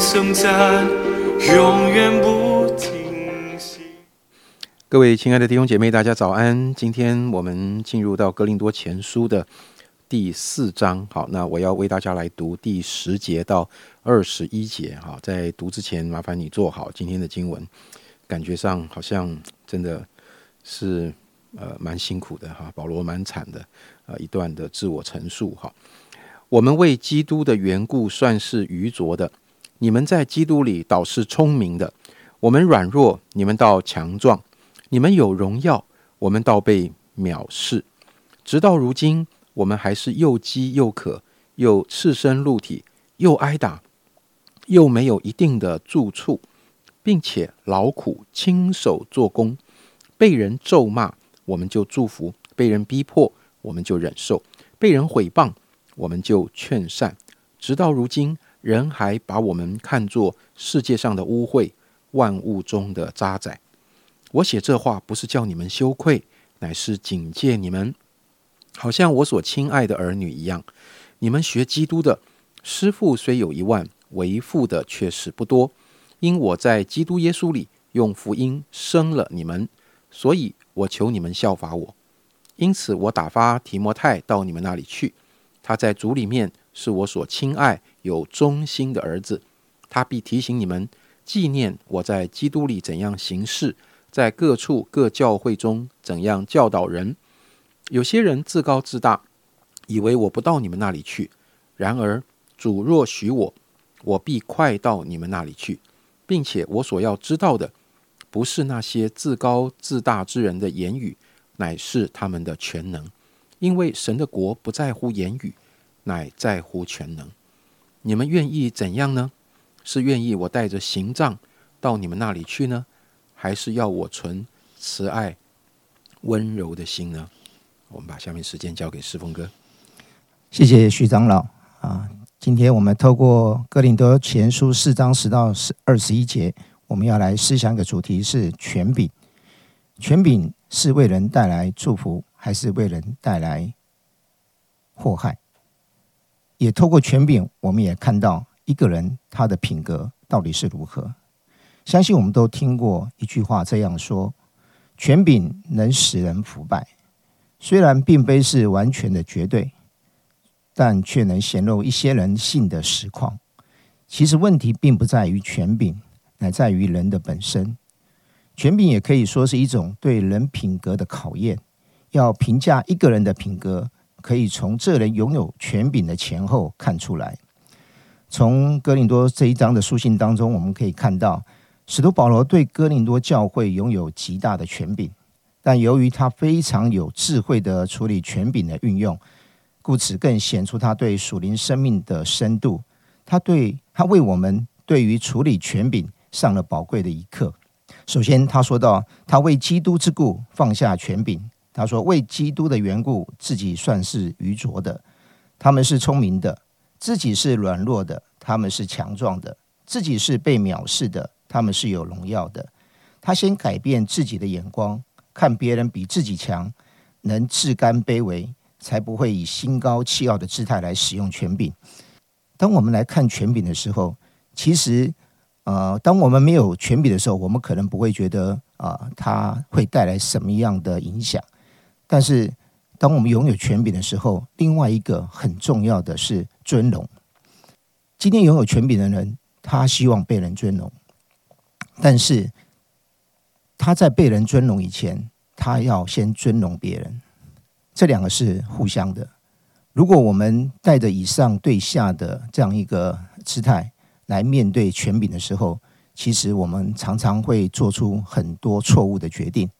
颂赞永远不停息。各位亲爱的弟兄姐妹，大家早安！今天我们进入到哥林多前书的第四章。好，那我要为大家来读第十节到二十一节。哈，在读之前，麻烦你做好今天的经文。感觉上好像真的是呃蛮辛苦的哈，保罗蛮惨的呃一段的自我陈述哈。我们为基督的缘故算是愚拙的，你们在基督里倒是聪明的。我们软弱，你们倒强壮；你们有荣耀，我们倒被藐视。直到如今，我们还是又饥又渴，又赤身露体，又挨打，又没有一定的住处。并且劳苦亲手做工，被人咒骂，我们就祝福；被人逼迫，我们就忍受；被人毁谤，我们就劝善。直到如今，人还把我们看作世界上的污秽，万物中的渣滓。我写这话不是叫你们羞愧，乃是警戒你们，好像我所亲爱的儿女一样。你们学基督的师傅虽有一万，为父的却是不多。因我在基督耶稣里用福音生了你们，所以我求你们效法我。因此，我打发提摩太到你们那里去。他在主里面是我所亲爱、有忠心的儿子。他必提醒你们，纪念我在基督里怎样行事，在各处各教会中怎样教导人。有些人自高自大，以为我不到你们那里去。然而，主若许我，我必快到你们那里去。并且我所要知道的，不是那些自高自大之人的言语，乃是他们的全能。因为神的国不在乎言语，乃在乎全能。你们愿意怎样呢？是愿意我带着行杖到你们那里去呢，还是要我存慈爱温柔的心呢？我们把下面时间交给世峰哥。谢谢徐长老啊。今天我们透过哥林多前书四章十到十二十一节，我们要来思想一个主题是权柄。权柄是为人带来祝福，还是为人带来祸害？也透过权柄，我们也看到一个人他的品格到底是如何。相信我们都听过一句话这样说：权柄能使人腐败，虽然并非是完全的绝对。但却能显露一些人性的实况。其实问题并不在于权柄，乃在于人的本身。权柄也可以说是一种对人品格的考验。要评价一个人的品格，可以从这人拥有权柄的前后看出来。从哥林多这一章的书信当中，我们可以看到，使徒保罗对哥林多教会拥有极大的权柄，但由于他非常有智慧的处理权柄的运用。故此，更显出他对属灵生命的深度。他对他为我们对于处理权柄上了宝贵的一课。首先，他说到，他为基督之故放下权柄。他说，为基督的缘故，自己算是愚拙的；他们是聪明的，自己是软弱的；他们是强壮的，自己是被藐视的；他们是有荣耀的。他先改变自己的眼光，看别人比自己强，能自甘卑微。才不会以心高气傲的姿态来使用权柄。当我们来看权柄的时候，其实，呃，当我们没有权柄的时候，我们可能不会觉得啊，它会带来什么样的影响。但是，当我们拥有权柄的时候，另外一个很重要的是尊荣。今天拥有权柄的人，他希望被人尊荣，但是他在被人尊荣以前，他要先尊荣别人。这两个是互相的。如果我们带着以上对下的这样一个姿态来面对权柄的时候，其实我们常常会做出很多错误的决定。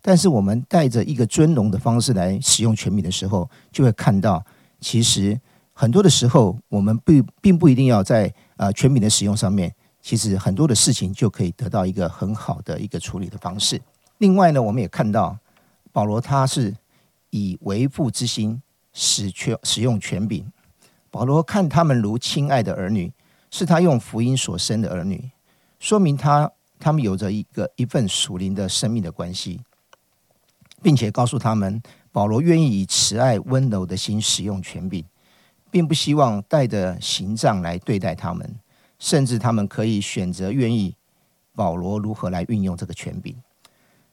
但是我们带着一个尊荣的方式来使用权柄的时候，就会看到，其实很多的时候，我们并并不一定要在呃权柄的使用上面，其实很多的事情就可以得到一个很好的一个处理的方式。另外呢，我们也看到保罗他是。以为父之心使权使用权柄，保罗看他们如亲爱的儿女，是他用福音所生的儿女，说明他他们有着一个一份属灵的生命的关系，并且告诉他们，保罗愿意以慈爱温柔的心使用权柄，并不希望带着刑杖来对待他们，甚至他们可以选择愿意保罗如何来运用这个权柄。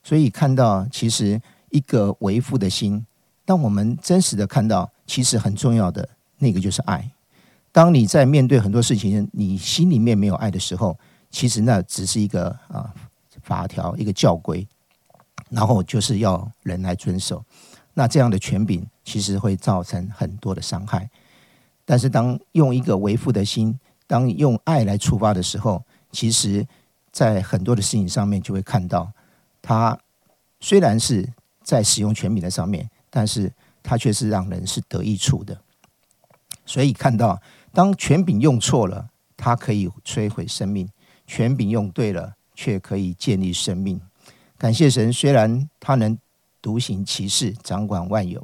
所以看到，其实一个为父的心，当我们真实的看到，其实很重要的那个就是爱。当你在面对很多事情，你心里面没有爱的时候，其实那只是一个啊法条，一个教规，然后就是要人来遵守。那这样的权柄其实会造成很多的伤害。但是当用一个为父的心，当用爱来出发的时候，其实在很多的事情上面就会看到，他虽然是在使用权柄的上面，但是他却是让人是得益处的。所以看到，当权柄用错了，它可以摧毁生命；权柄用对了，却可以建立生命。感谢神，虽然他能。独行其事，掌管万有，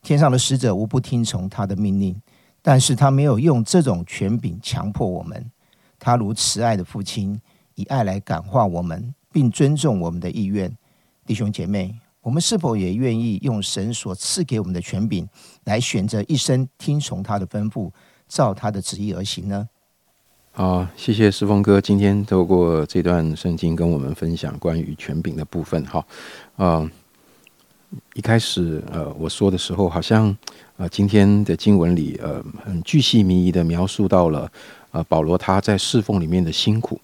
天上的使者无不听从他的命令，但是他没有用这种权柄强迫我们。他如慈爱的父亲，以爱来感化我们，并尊重我们的意愿。弟兄姐妹，我们是否也愿意用神所赐给我们的权柄，来选择一生听从他的吩咐，照他的旨意而行呢？好，谢谢师峰哥，今天透过这段圣经跟我们分享关于权柄的部分。好，嗯。一开始，呃，我说的时候，好像，呃，今天的经文里，呃，很巨细靡遗的描述到了，呃，保罗他在侍奉里面的辛苦。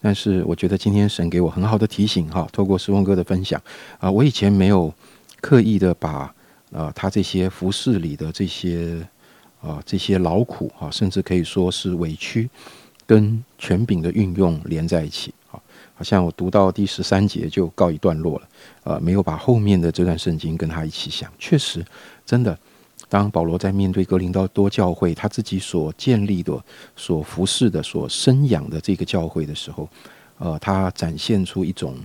但是，我觉得今天神给我很好的提醒，哈，透过师奉哥的分享，啊，我以前没有刻意的把，呃，他这些服饰里的这些，啊，这些劳苦，哈，甚至可以说是委屈，跟权柄的运用连在一起。好像我读到第十三节就告一段落了，呃，没有把后面的这段圣经跟他一起想。确实，真的，当保罗在面对格林多多教会他自己所建立的、所服侍的、所生养的这个教会的时候，呃，他展现出一种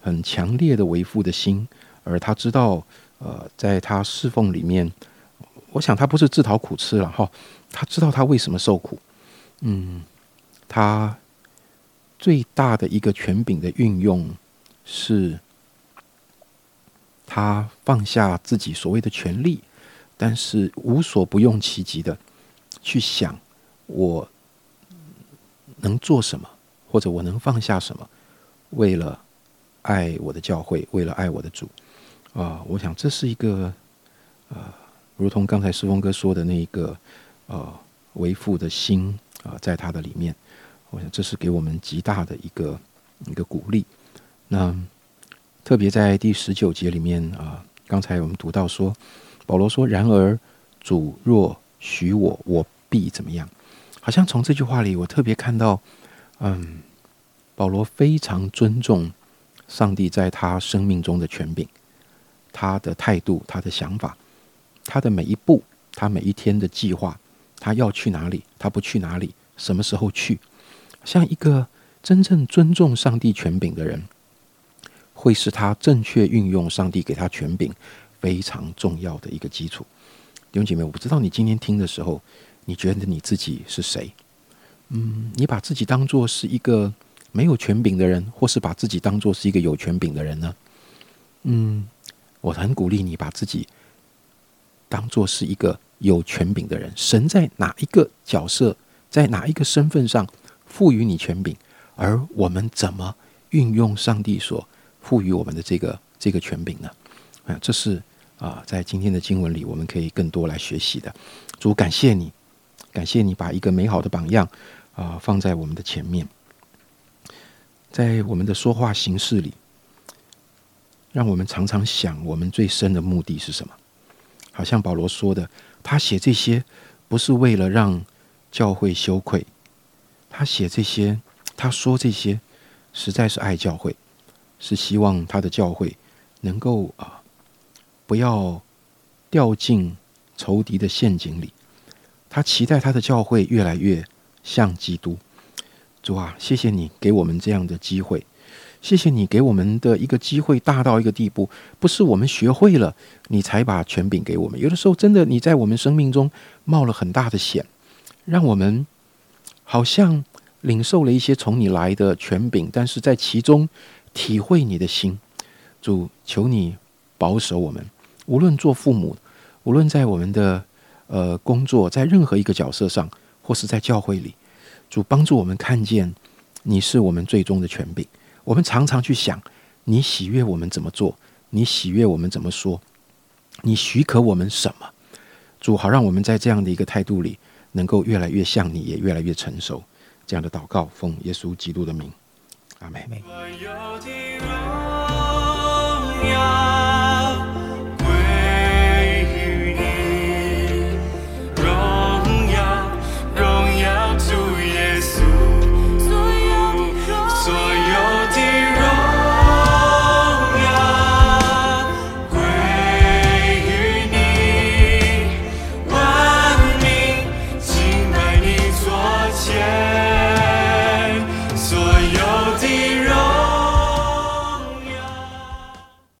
很强烈的为父的心，而他知道，呃，在他侍奉里面，我想他不是自讨苦吃了哈，他知道他为什么受苦，嗯，他。最大的一个权柄的运用，是他放下自己所谓的权利，但是无所不用其极的去想我能做什么，或者我能放下什么，为了爱我的教会，为了爱我的主啊！我想这是一个呃，如同刚才师峰哥说的那一个呃为父的心啊，在他的里面。我想这是给我们极大的一个一个鼓励。那特别在第十九节里面啊，刚才我们读到说，保罗说：“然而主若许我，我必怎么样？”好像从这句话里，我特别看到，嗯，保罗非常尊重上帝在他生命中的权柄，他的态度、他的想法、他的每一步、他每一天的计划，他要去哪里，他不去哪里，什么时候去。像一个真正尊重上帝权柄的人，会是他正确运用上帝给他权柄非常重要的一个基础。弟兄姐妹，我不知道你今天听的时候，你觉得你自己是谁？嗯，你把自己当做是一个没有权柄的人，或是把自己当做是一个有权柄的人呢？嗯，我很鼓励你把自己当做是一个有权柄的人。神在哪一个角色，在哪一个身份上？赋予你权柄，而我们怎么运用上帝所赋予我们的这个这个权柄呢？啊，这是啊，在今天的经文里，我们可以更多来学习的。主，感谢你，感谢你把一个美好的榜样啊放在我们的前面，在我们的说话形式里，让我们常常想，我们最深的目的是什么？好像保罗说的，他写这些不是为了让教会羞愧。他写这些，他说这些，实在是爱教会，是希望他的教会能够啊，不要掉进仇敌的陷阱里。他期待他的教会越来越像基督。主啊，谢谢你给我们这样的机会，谢谢你给我们的一个机会大到一个地步，不是我们学会了你才把权柄给我们。有的时候，真的你在我们生命中冒了很大的险，让我们。好像领受了一些从你来的权柄，但是在其中体会你的心，主求你保守我们，无论做父母，无论在我们的呃工作，在任何一个角色上，或是在教会里，主帮助我们看见你是我们最终的权柄。我们常常去想，你喜悦我们怎么做？你喜悦我们怎么说？你许可我们什么？主好，让我们在这样的一个态度里，能够越来越像你，也越来越成熟。这样的祷告，奉耶稣基督的名，阿门。万有的荣耀